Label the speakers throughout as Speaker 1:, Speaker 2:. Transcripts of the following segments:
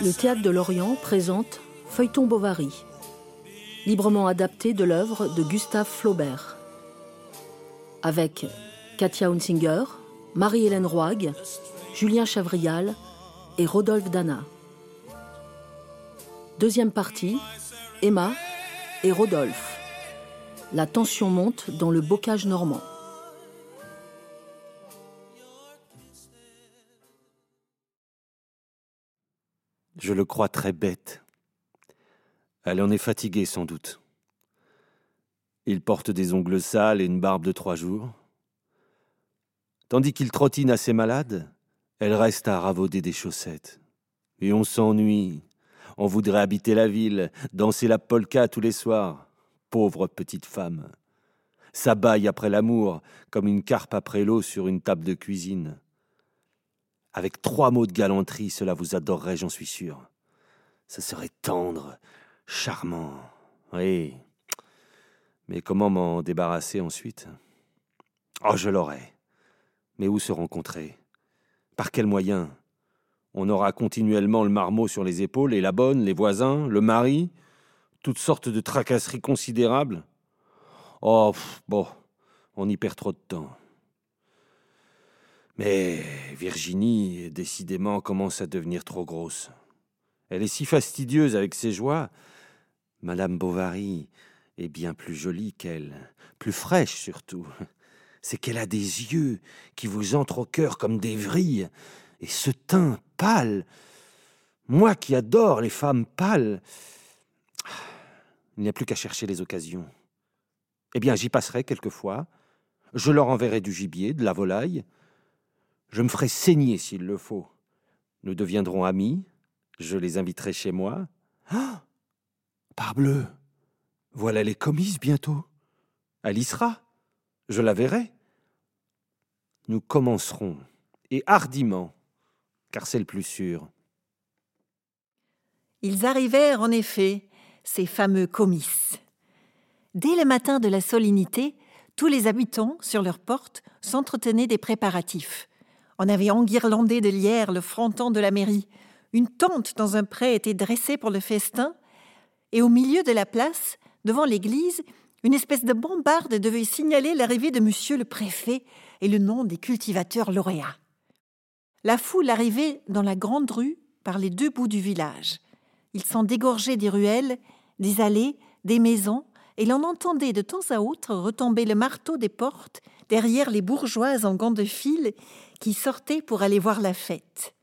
Speaker 1: Le Théâtre de Lorient présente Feuilleton Bovary, librement adapté de l'œuvre de Gustave Flaubert. Avec Katia Hunsinger, Marie-Hélène Roig, Julien Chavrial et Rodolphe Dana. Deuxième partie, Emma et Rodolphe. La tension monte dans le bocage normand.
Speaker 2: Je le crois très bête. Elle en est fatiguée sans doute. Il porte des ongles sales et une barbe de trois jours. Tandis qu'il trottine assez malade, elle reste à ravauder des chaussettes. Et on s'ennuie. On voudrait habiter la ville, danser la polka tous les soirs. Pauvre petite femme. S'abaille après l'amour, comme une carpe après l'eau sur une table de cuisine. Avec trois mots de galanterie, cela vous adorerait, j'en suis sûr. Ce serait tendre, charmant. Oui. Mais comment m'en débarrasser ensuite? Oh, je l'aurais. Mais où se rencontrer? Par quels moyens On aura continuellement le marmot sur les épaules, et la bonne, les voisins, le mari, toutes sortes de tracasseries considérables? Oh, bon, on y perd trop de temps. Mais Virginie, décidément, commence à devenir trop grosse. Elle est si fastidieuse avec ses joies. Madame Bovary est bien plus jolie qu'elle, plus fraîche surtout. C'est qu'elle a des yeux qui vous entrent au cœur comme des vrilles, et ce teint pâle. Moi qui adore les femmes pâles, il n'y a plus qu'à chercher les occasions. Eh bien, j'y passerai quelquefois. Je leur enverrai du gibier, de la volaille. Je me ferai saigner s'il le faut. Nous deviendrons amis. Je les inviterai chez moi. Ah Parbleu Voilà les commises bientôt. Elle y sera. Je la verrai. Nous commencerons, et hardiment, car c'est le plus sûr.
Speaker 3: Ils arrivèrent en effet, ces fameux comices. Dès le matin de la solennité, tous les habitants, sur leurs portes, s'entretenaient des préparatifs. On avait enguirlandé de lierre le fronton de la mairie. Une tente dans un pré était dressée pour le festin, et au milieu de la place, devant l'église, une espèce de bombarde devait signaler l'arrivée de monsieur le préfet et le nom des cultivateurs lauréats. La foule arrivait dans la grande rue par les deux bouts du village. Ils s'en dégorgeaient des ruelles, des allées, des maisons, et l'on entendait de temps à autre retomber le marteau des portes derrière les bourgeoises en gants de fil qui sortaient pour aller voir la fête.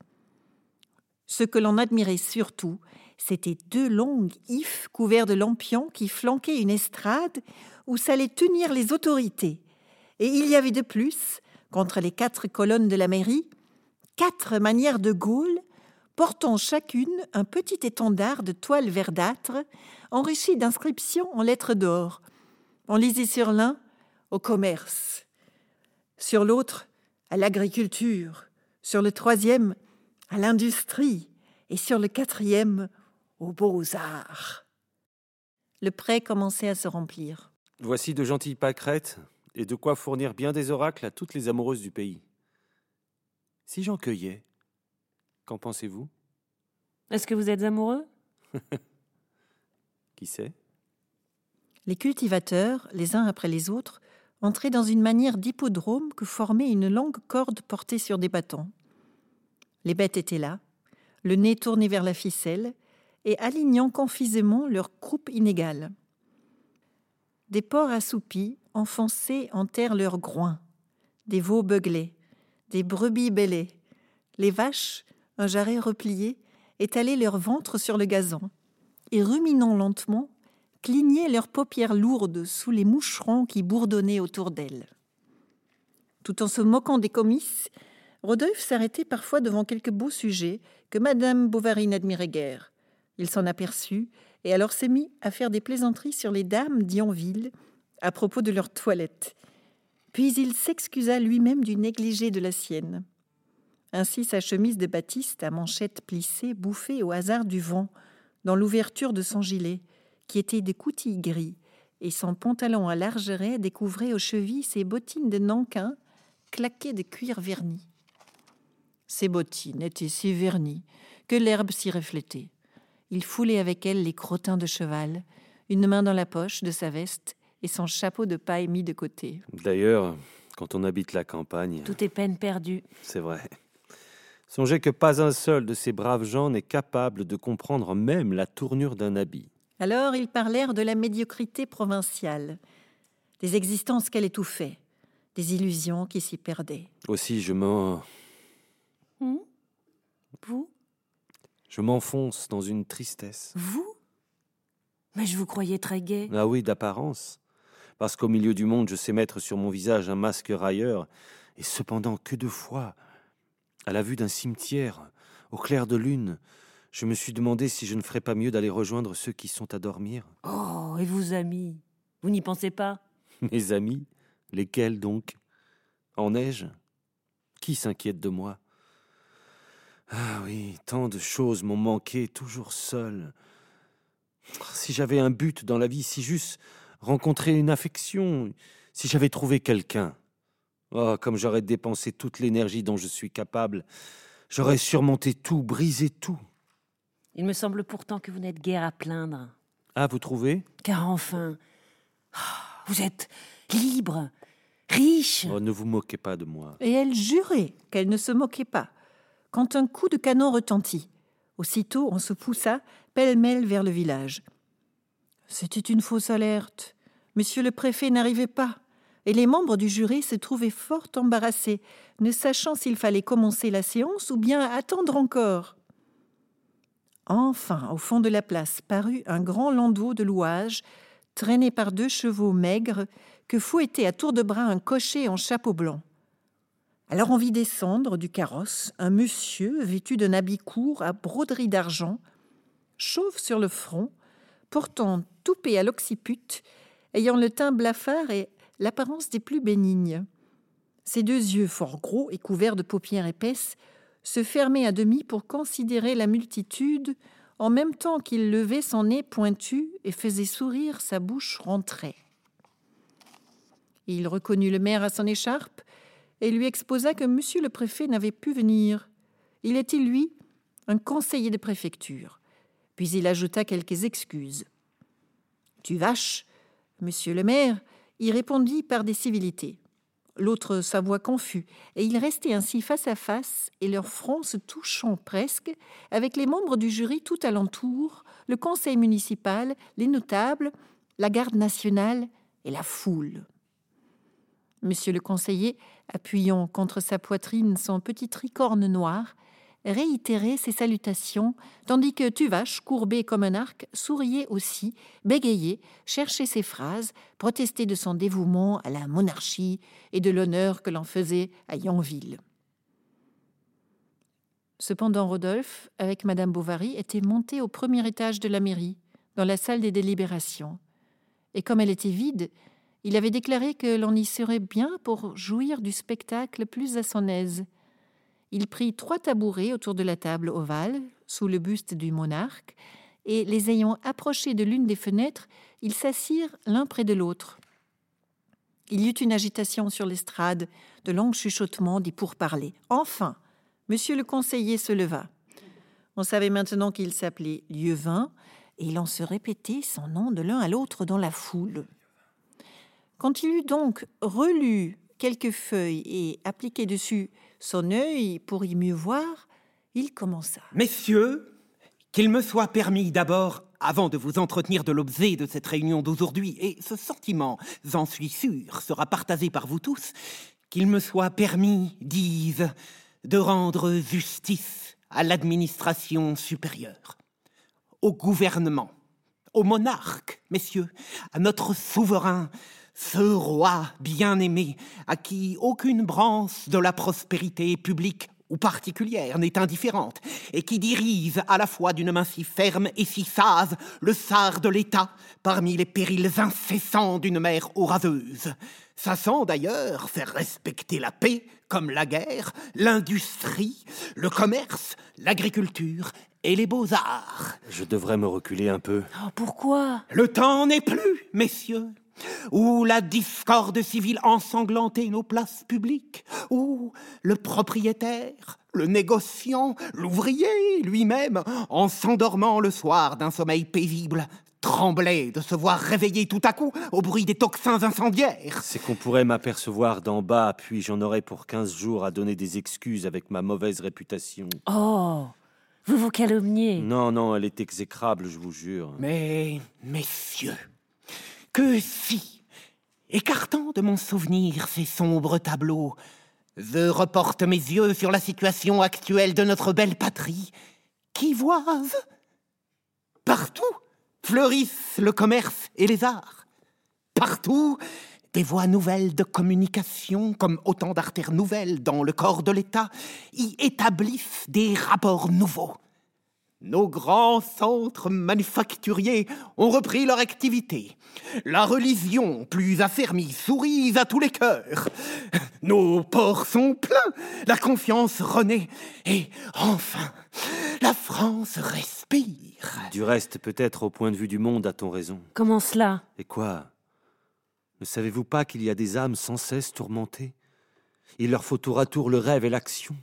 Speaker 3: Ce que l'on admirait surtout, c'étaient deux longues ifs couverts de lampions qui flanquaient une estrade où s'allaient tenir les autorités. Et il y avait de plus, contre les quatre colonnes de la mairie, quatre manières de Gaulle portant chacune un petit étendard de toile verdâtre enrichi d'inscriptions en lettres d'or. On lisait sur l'un au commerce, sur l'autre à l'agriculture, sur le troisième à l'industrie et sur le quatrième aux beaux-arts. Le pré commençait à se remplir.
Speaker 2: Voici de gentilles pâquerettes et de quoi fournir bien des oracles à toutes les amoureuses du pays. Si j'en cueillais, qu'en pensez-vous?
Speaker 4: Est-ce que vous êtes amoureux?
Speaker 2: Qui sait?
Speaker 3: Les cultivateurs, les uns après les autres, entraient dans une manière d'hippodrome que formait une longue corde portée sur des bâtons. Les bêtes étaient là, le nez tourné vers la ficelle, et alignant confusément leurs croupes inégales. Des porcs assoupis enfonçaient en terre leurs groins, des veaux beuglaient, des brebis bêlaient, les vaches, un jarret replié, étalaient leur ventre sur le gazon, et ruminant lentement, clignaient leurs paupières lourdes sous les moucherons qui bourdonnaient autour d'elles. Tout en se moquant des comices, Rodolphe s'arrêtait parfois devant quelque beau sujet que Madame Bovary n'admirait guère. Il s'en aperçut et alors s'est mis à faire des plaisanteries sur les dames d'Yonville à propos de leur toilette. Puis il s'excusa lui-même du négligé de la sienne. Ainsi sa chemise de batiste à manchettes plissées bouffait au hasard du vent dans l'ouverture de son gilet, qui était de coutilles gris, et son pantalon à large raie découvrait aux chevilles ses bottines de nankin claquées de cuir verni. Ses bottines étaient si vernies que l'herbe s'y reflétait. Il foulait avec elle les crottins de cheval, une main dans la poche de sa veste et son chapeau de paille mis de côté.
Speaker 2: D'ailleurs, quand on habite la campagne,
Speaker 4: Tout est peine perdue.
Speaker 2: c'est vrai. Songez que pas un seul de ces braves gens n'est capable de comprendre même la tournure d'un habit.
Speaker 3: Alors ils parlèrent de la médiocrité provinciale, des existences qu'elle étouffait, des illusions qui s'y perdaient.
Speaker 2: Aussi, je m'en...
Speaker 4: Hmm Vous?
Speaker 2: Je m'enfonce dans une tristesse.
Speaker 4: Vous? Mais je vous croyais très gai.
Speaker 2: Ah oui, d'apparence. Parce qu'au milieu du monde, je sais mettre sur mon visage un masque railleur, et cependant, que de fois, à la vue d'un cimetière, au clair de lune, je me suis demandé si je ne ferais pas mieux d'aller rejoindre ceux qui sont à dormir.
Speaker 4: Oh, et vous, amis? Vous n'y pensez pas?
Speaker 2: Mes amis? Lesquels donc? En neige Qui s'inquiète de moi? Ah oui, tant de choses m'ont manqué, toujours seul. Si j'avais un but dans la vie, si juste rencontrer une affection, si j'avais trouvé quelqu'un. Oh, comme j'aurais dépensé toute l'énergie dont je suis capable. J'aurais surmonté tout, brisé tout.
Speaker 4: Il me semble pourtant que vous n'êtes guère à plaindre.
Speaker 2: Ah, vous trouvez?
Speaker 4: Car enfin, ah, vous êtes libre, riche.
Speaker 2: Oh, ne vous moquez pas de moi.
Speaker 3: Et elle jurait qu'elle ne se moquait pas, quand un coup de canon retentit. Aussitôt, on se poussa pêle-mêle vers le village. C'était une fausse alerte. Monsieur le préfet n'arrivait pas, et les membres du jury se trouvaient fort embarrassés, ne sachant s'il fallait commencer la séance ou bien attendre encore. Enfin, au fond de la place, parut un grand landau de louage, traîné par deux chevaux maigres, que fouettait à tour de bras un cocher en chapeau blanc. Alors on vit descendre du carrosse un monsieur vêtu d'un habit court à broderie d'argent, chauve sur le front, portant toupet à l'occiput, ayant le teint blafard et l'apparence des plus bénignes. Ses deux yeux fort gros et couverts de paupières épaisses se fermaient à demi pour considérer la multitude, en même temps qu'il levait son nez pointu et faisait sourire sa bouche rentrée. Il reconnut le maire à son écharpe et lui exposa que monsieur le préfet n'avait pu venir. Il était, lui, un conseiller de préfecture. Puis il ajouta quelques excuses. Tu vaches, monsieur le maire, y répondit par des civilités. L'autre s'avoua confus, et ils restaient ainsi face à face, et leurs fronts se touchant presque, avec les membres du jury tout alentour, le conseil municipal, les notables, la garde nationale et la foule. Monsieur le conseiller, appuyant contre sa poitrine son petit tricorne noir, réitérait ses salutations, tandis que Tuvache, courbé comme un arc, souriait aussi, bégayait, cherchait ses phrases, protestait de son dévouement à la monarchie et de l'honneur que l'on faisait à Yonville. Cependant, Rodolphe, avec Madame Bovary, était monté au premier étage de la mairie, dans la salle des délibérations. Et comme elle était vide, il avait déclaré que l'on y serait bien pour jouir du spectacle plus à son aise. Il prit trois tabourets autour de la table ovale, sous le buste du monarque, et les ayant approchés de l'une des fenêtres, ils s'assirent l'un près de l'autre. Il y eut une agitation sur l'estrade, de longs chuchotements, des pourparlers. Enfin, monsieur le conseiller se leva. On savait maintenant qu'il s'appelait Lieuvin, et l'on se répétait son nom de l'un à l'autre dans la foule. Quand il eut donc relu quelques feuilles et appliqué dessus son œil pour y mieux voir, il commença.
Speaker 5: Messieurs, qu'il me soit permis d'abord, avant de vous entretenir de l'objet de cette réunion d'aujourd'hui, et ce sentiment, j'en suis sûr, sera partagé par vous tous, qu'il me soit permis, dis-je, de rendre justice à l'administration supérieure, au gouvernement, au monarque, messieurs, à notre souverain, ce roi bien-aimé, à qui aucune branche de la prospérité publique ou particulière n'est indifférente, et qui dirige à la fois d'une main si ferme et si sage le sar de l'État parmi les périls incessants d'une mer orageuse, sachant d'ailleurs faire respecter la paix comme la guerre, l'industrie, le commerce, l'agriculture et les beaux-arts.
Speaker 2: Je devrais me reculer un peu.
Speaker 4: Oh, pourquoi?
Speaker 5: Le temps n'est plus, messieurs. Où la discorde civile ensanglantait nos places publiques, où le propriétaire, le négociant, l'ouvrier lui-même, en s'endormant le soir d'un sommeil paisible, tremblait de se voir réveillé tout à coup au bruit des toxins incendiaires.
Speaker 2: C'est qu'on pourrait m'apercevoir d'en bas, puis j'en aurais pour quinze jours à donner des excuses avec ma mauvaise réputation.
Speaker 4: Oh Vous vous calomniez.
Speaker 2: Non, non, elle est exécrable, je vous jure.
Speaker 5: Mais, messieurs, que si, écartant de mon souvenir ces sombres tableaux, je reporte mes yeux sur la situation actuelle de notre belle patrie, qui voise partout fleurissent le commerce et les arts. Partout, des voies nouvelles de communication, comme autant d'artères nouvelles dans le corps de l'État, y établissent des rapports nouveaux. Nos grands centres manufacturiers ont repris leur activité. La religion, plus affermie, sourit à tous les cœurs. Nos ports sont pleins, la confiance renaît, et enfin, la France respire.
Speaker 2: Du reste, peut-être au point de vue du monde, a-t-on raison.
Speaker 4: Comment cela?
Speaker 2: Et quoi? Ne savez-vous pas qu'il y a des âmes sans cesse tourmentées? Il leur faut tour à tour le rêve et l'action,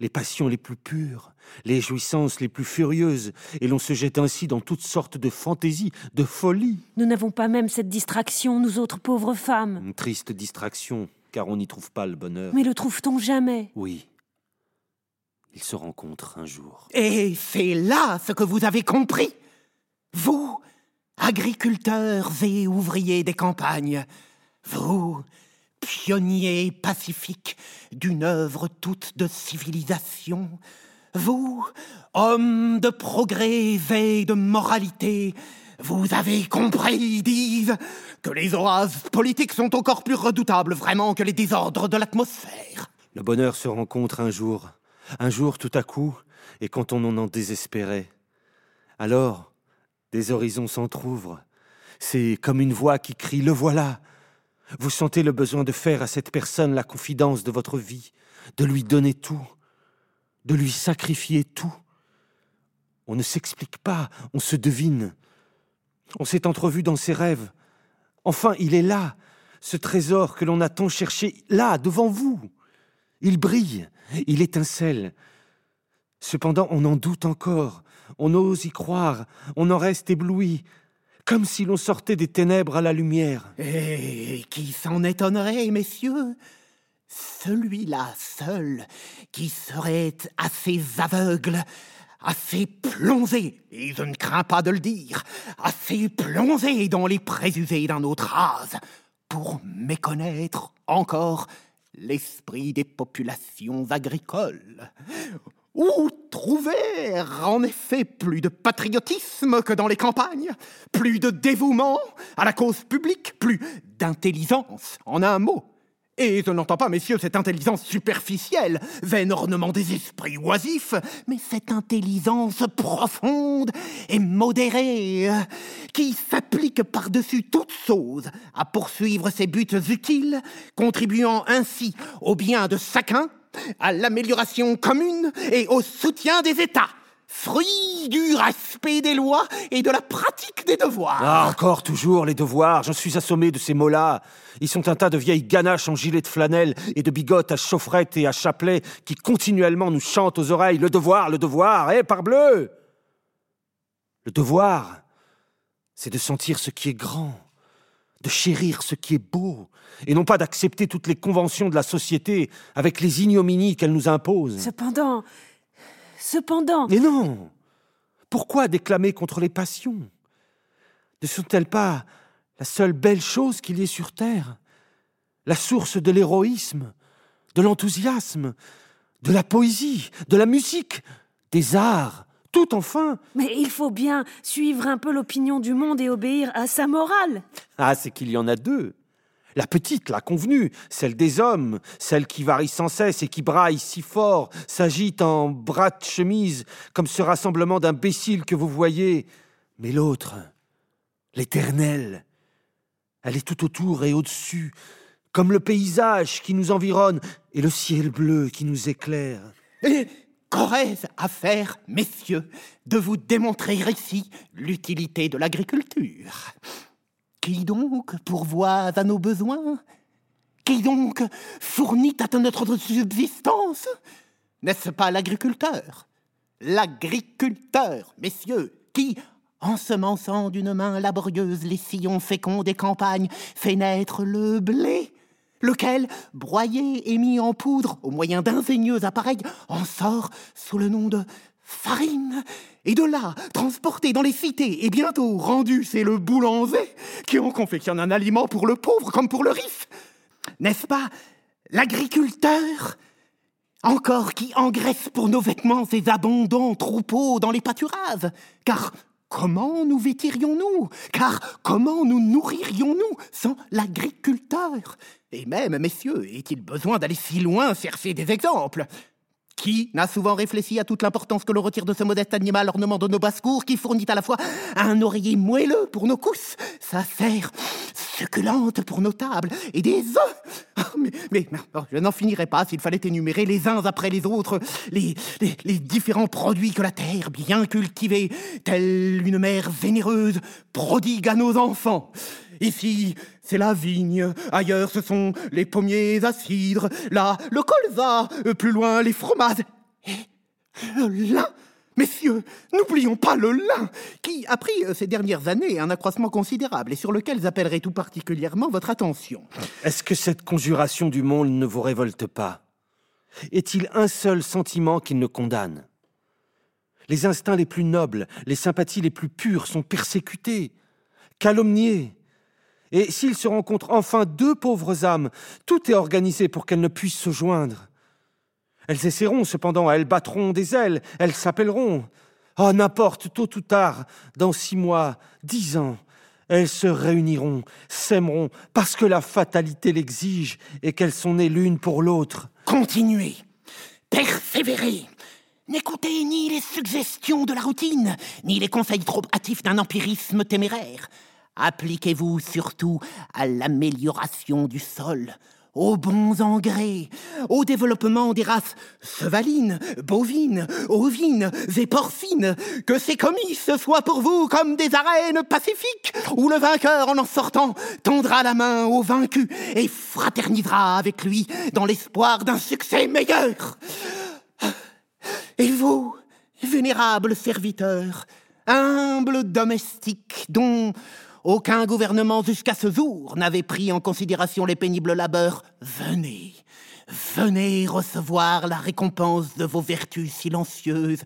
Speaker 2: les passions les plus pures, les jouissances les plus furieuses, et l'on se jette ainsi dans toutes sortes de fantaisies, de folies.
Speaker 4: Nous n'avons pas même cette distraction, nous autres pauvres femmes.
Speaker 2: Une triste distraction, car on n'y trouve pas le bonheur.
Speaker 4: Mais le trouve-t-on jamais?
Speaker 2: Oui. Ils se rencontrent un jour.
Speaker 5: Et c'est là ce que vous avez compris. Vous, agriculteurs et ouvriers des campagnes, vous, pionniers pacifiques d'une œuvre toute de civilisation, vous, hommes de progrès et de moralité, vous avez compris, disent, que les oases politiques sont encore plus redoutables vraiment que les désordres de l'atmosphère.
Speaker 2: Le bonheur se rencontre un jour, un jour tout à coup, et quand on en désespérait. Alors, des horizons s'entr'ouvrent. C'est comme une voix qui crie ⁇ Le voilà !⁇ Vous sentez le besoin de faire à cette personne la confidence de votre vie, de lui donner tout, de lui sacrifier tout. On ne s'explique pas, on se devine. On s'est entrevu dans ses rêves. Enfin, il est là, ce trésor que l'on a tant cherché, là, devant vous. Il brille, il étincelle. Cependant, on en doute encore, on ose y croire, on en reste ébloui, comme si l'on sortait des ténèbres à la lumière.
Speaker 5: Et qui s'en étonnerait, messieurs? Celui-là seul, qui serait assez aveugle, assez plongé, et je ne crains pas de le dire, assez plongé dans les préjugés d'un autre âge, pour méconnaître encore l'esprit des populations agricoles. Où trouver en effet plus de patriotisme que dans les campagnes, plus de dévouement à la cause publique, plus d'intelligence en un mot. Et je n'entends pas, messieurs, cette intelligence superficielle, vain ornement des esprits oisifs, mais cette intelligence profonde et modérée, qui s'applique par-dessus toute chose à poursuivre ses buts utiles, contribuant ainsi au bien de chacun, à l'amélioration commune et au soutien des États fruit du respect des lois et de la pratique des devoirs.
Speaker 2: Ah, encore, toujours, les devoirs. J'en suis assommé de ces mots-là. Ils sont un tas de vieilles ganaches en gilet de flanelle et de bigotes à chaufferette et à chapelet qui continuellement nous chantent aux oreilles le devoir, le devoir, eh, parbleu Le devoir, c'est de sentir ce qui est grand, de chérir ce qui est beau, et non pas d'accepter toutes les conventions de la société avec les ignominies qu'elle nous impose.
Speaker 4: Cependant, cependant.
Speaker 2: Mais non Pourquoi déclamer contre les passions? Ne sont-elles pas la seule belle chose qu'il y ait sur Terre? La source de l'héroïsme, de l'enthousiasme, de la poésie, de la musique, des arts, tout enfin
Speaker 4: Mais il faut bien suivre un peu l'opinion du monde et obéir à sa morale.
Speaker 2: Ah, c'est qu'il y en a deux. La petite, la convenue, celle des hommes, celle qui varie sans cesse et qui braille si fort, s'agite en bras de chemise, comme ce rassemblement d'imbéciles que vous voyez. Mais l'autre, l'éternelle, elle est tout autour et au-dessus, comme le paysage qui nous environne et le ciel bleu qui nous éclaire.
Speaker 5: Et qu'aurais-je à faire, messieurs, de vous démontrer ici l'utilité de l'agriculture? Qui donc pourvoit à nos besoins? Qui donc fournit à notre subsistance? N'est-ce pas l'agriculteur? L'agriculteur, messieurs, qui, ensemençant d'une main laborieuse les sillons féconds des campagnes, fait naître le blé, lequel, broyé et mis en poudre au moyen d'ingénieux appareils, en sort sous le nom de farine, et de là, transporté dans les cités, et bientôt rendu c'est le boulanger, qui en confectionne un aliment pour le pauvre comme pour le riche. N'est-ce pas l'agriculteur encore qui engraisse pour nos vêtements ces abondants troupeaux dans les pâturages Car comment nous vêtirions-nous? Car comment nous nourririons-nous sans l'agriculteur? Et même, messieurs, est-il besoin d'aller si loin chercher des exemples? Qui n'a souvent réfléchi à toute l'importance que l'on retire de ce modeste animal ornement de nos basses-cours, qui fournit à la fois un oreiller moelleux pour nos cousses, sa serre succulente pour nos tables, et des œufs? Oh, Mais, oh, je n'en finirais pas s'il fallait énumérer les uns après les autres les, les différents produits que la terre, bien cultivée, telle une mère vénéreuse, prodigue à nos enfants. Ici, c'est la vigne, ailleurs ce sont les pommiers à cidre, là, le colza, euh, plus loin, les fromages. Et le lin. Messieurs, n'oublions pas le lin, qui a pris euh, ces dernières années un accroissement considérable et sur lequel j'appellerai tout particulièrement votre attention.
Speaker 2: Est-ce que cette conjuration du monde ne vous révolte pas? Est-il un seul sentiment qu'il ne condamne? Les instincts les plus nobles, les sympathies les plus pures sont persécutés, calomniés, et s'il se rencontre enfin deux pauvres âmes, tout est organisé pour qu'elles ne puissent se joindre. Elles essaieront cependant, elles battront des ailes, elles s'appelleront. Oh, n'importe, tôt ou tard, dans six mois, dix ans, elles se réuniront, s'aimeront, parce que la fatalité l'exige et qu'elles sont nées l'une pour l'autre.
Speaker 5: Continuez, persévérez. N'écoutez ni les suggestions de la routine, ni les conseils trop hâtifs d'un empirisme téméraire. Appliquez-vous surtout à l'amélioration du sol, aux bons engrais, au développement des races chevalines, bovines, ovines et porcines, que ces comices soient pour vous comme des arènes pacifiques, où le vainqueur en en sortant tendra la main au vaincu et fraternisera avec lui dans l'espoir d'un succès meilleur. Et vous, vénérable serviteur, humble domestique, dont aucun gouvernement jusqu'à ce jour n'avait pris en considération les pénibles labeurs. Venez, venez recevoir la récompense de vos vertus silencieuses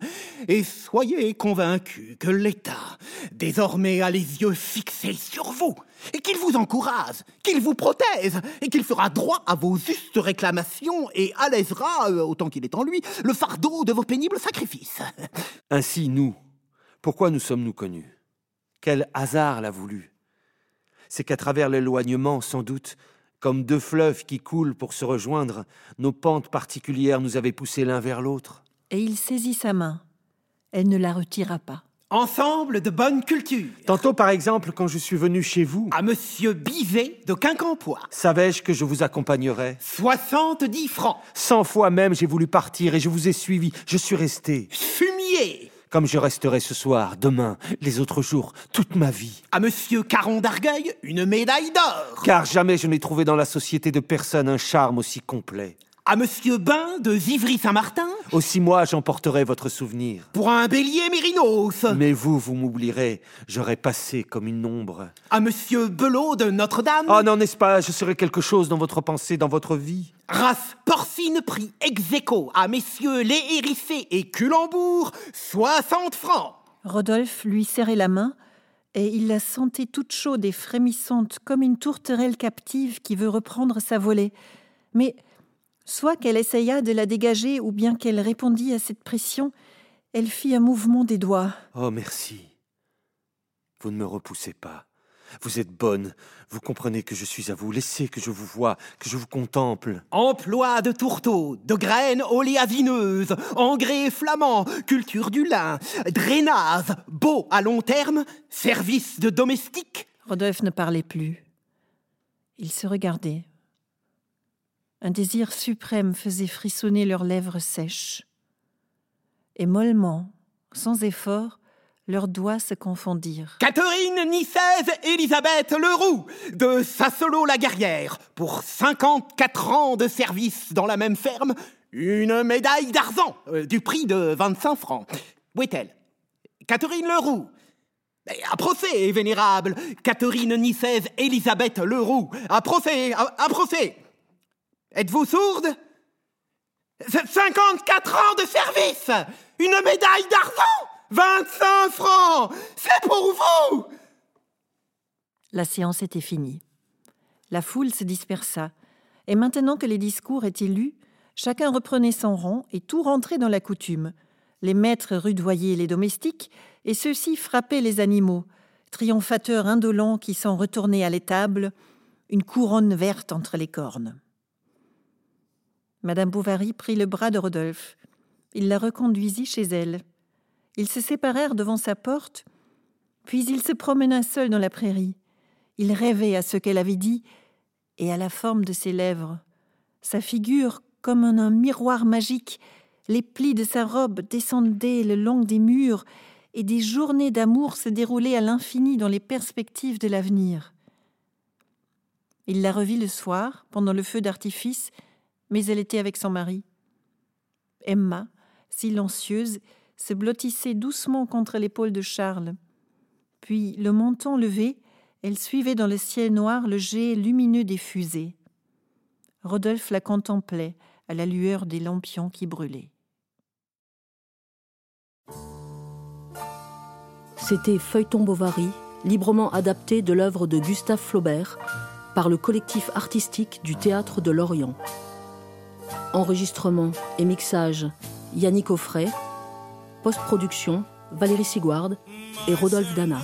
Speaker 5: et soyez convaincus que l'État désormais a les yeux fixés sur vous et qu'il vous encourage, qu'il vous protège et qu'il fera droit à vos justes réclamations et allègera, euh, autant qu'il est en lui, le fardeau de vos pénibles sacrifices.
Speaker 2: Ainsi, nous, pourquoi nous sommes-nous connus? Quel hasard l'a voulu? C'est qu'à travers l'éloignement, sans doute, comme deux fleuves qui coulent pour se rejoindre, nos pentes particulières nous avaient poussés l'un vers l'autre.
Speaker 3: Et il saisit sa main. Elle ne la retira pas.
Speaker 5: Ensemble de bonne culture.
Speaker 2: Tantôt, par exemple, quand je suis venu chez vous.
Speaker 5: À monsieur Bivet de Quincampoix.
Speaker 2: Savais-je que je vous accompagnerais?
Speaker 5: Soixante-dix francs.
Speaker 2: Cent fois même, j'ai voulu partir et je vous ai suivi. Je suis resté.
Speaker 5: Fumier
Speaker 2: comme je resterai ce soir, demain, les autres jours, toute ma vie.
Speaker 5: À monsieur Caron d'Argueil, une médaille d'or.
Speaker 2: Car jamais je n'ai trouvé dans la société de personne un charme aussi complet.
Speaker 5: À Monsieur Bain de Zivry-Saint-Martin
Speaker 2: Aussi moi j'emporterai votre souvenir.
Speaker 5: Pour un bélier mérinos
Speaker 2: Mais vous, vous m'oublierez. J'aurai passé comme une ombre.
Speaker 5: À Monsieur Belot de Notre-Dame
Speaker 2: Oh non, n'est-ce pas? Je serai quelque chose dans votre pensée, dans votre vie.
Speaker 5: Race porcine prix ex à messieurs Les Hérissés et Culembourg, 60 francs
Speaker 3: Rodolphe lui serrait la main et il la sentait toute chaude et frémissante comme une tourterelle captive qui veut reprendre sa volée. Mais Soit qu'elle essaya de la dégager ou bien qu'elle répondit à cette pression, elle fit un mouvement des doigts.
Speaker 2: Oh, merci. Vous ne me repoussez pas. Vous êtes bonne. Vous comprenez que je suis à vous. Laissez que je vous vois, que je vous contemple.
Speaker 5: Emploi de tourteaux, de graines oléagineuses, engrais flamands, culture du lin, drainage, beau à long terme, service de domestique.
Speaker 3: Rodolphe ne parlait plus. Il se regardait. Un désir suprême faisait frissonner leurs lèvres sèches. Et mollement, sans effort, Leurs doigts se confondirent.
Speaker 5: Catherine Nicèse Elisabeth Leroux de Sassolo-la-Guerrière pour 54 ans de service dans la même ferme, une médaille d'argent euh, du prix de 25 francs. Où est-elle? Catherine Leroux. À procès, vénérable Catherine Nicèse Elisabeth Leroux. À procès, à procès. Êtes-vous sourde? 54 ans de service! Une médaille d'argent! 25 francs! C'est pour vous!
Speaker 3: La séance était finie. La foule se dispersa, et maintenant que les discours étaient lus, chacun reprenait son rang et tout rentrait dans la coutume. Les maîtres rudoyaient les domestiques, et ceux-ci frappaient les animaux, triomphateurs indolents qui sont retournés à l'étable, une couronne verte entre les cornes. Madame Bovary prit le bras de Rodolphe. Il la reconduisit chez elle. Ils se séparèrent devant sa porte, puis il se promena seul dans la prairie. Il rêvait à ce qu'elle avait dit et à la forme de ses lèvres. Sa figure, comme un miroir magique, les plis de sa robe descendaient le long des murs et des journées d'amour se déroulaient à l'infini dans les perspectives de l'avenir. Il la revit le soir, pendant le feu d'artifice, mais elle était avec son mari. Emma, silencieuse, se blottissait doucement contre l'épaule de Charles. Puis, le menton levé, elle suivait dans le ciel noir le jet lumineux des fusées. Rodolphe la contemplait à la lueur des lampions qui brûlaient.
Speaker 1: C'était Feuilleton Bovary, librement adapté de l'œuvre de Gustave Flaubert par le collectif artistique du Théâtre de Lorient. Enregistrement et mixage Yannick Offray. Post-production Valérie Sigouard et Rodolphe Dana.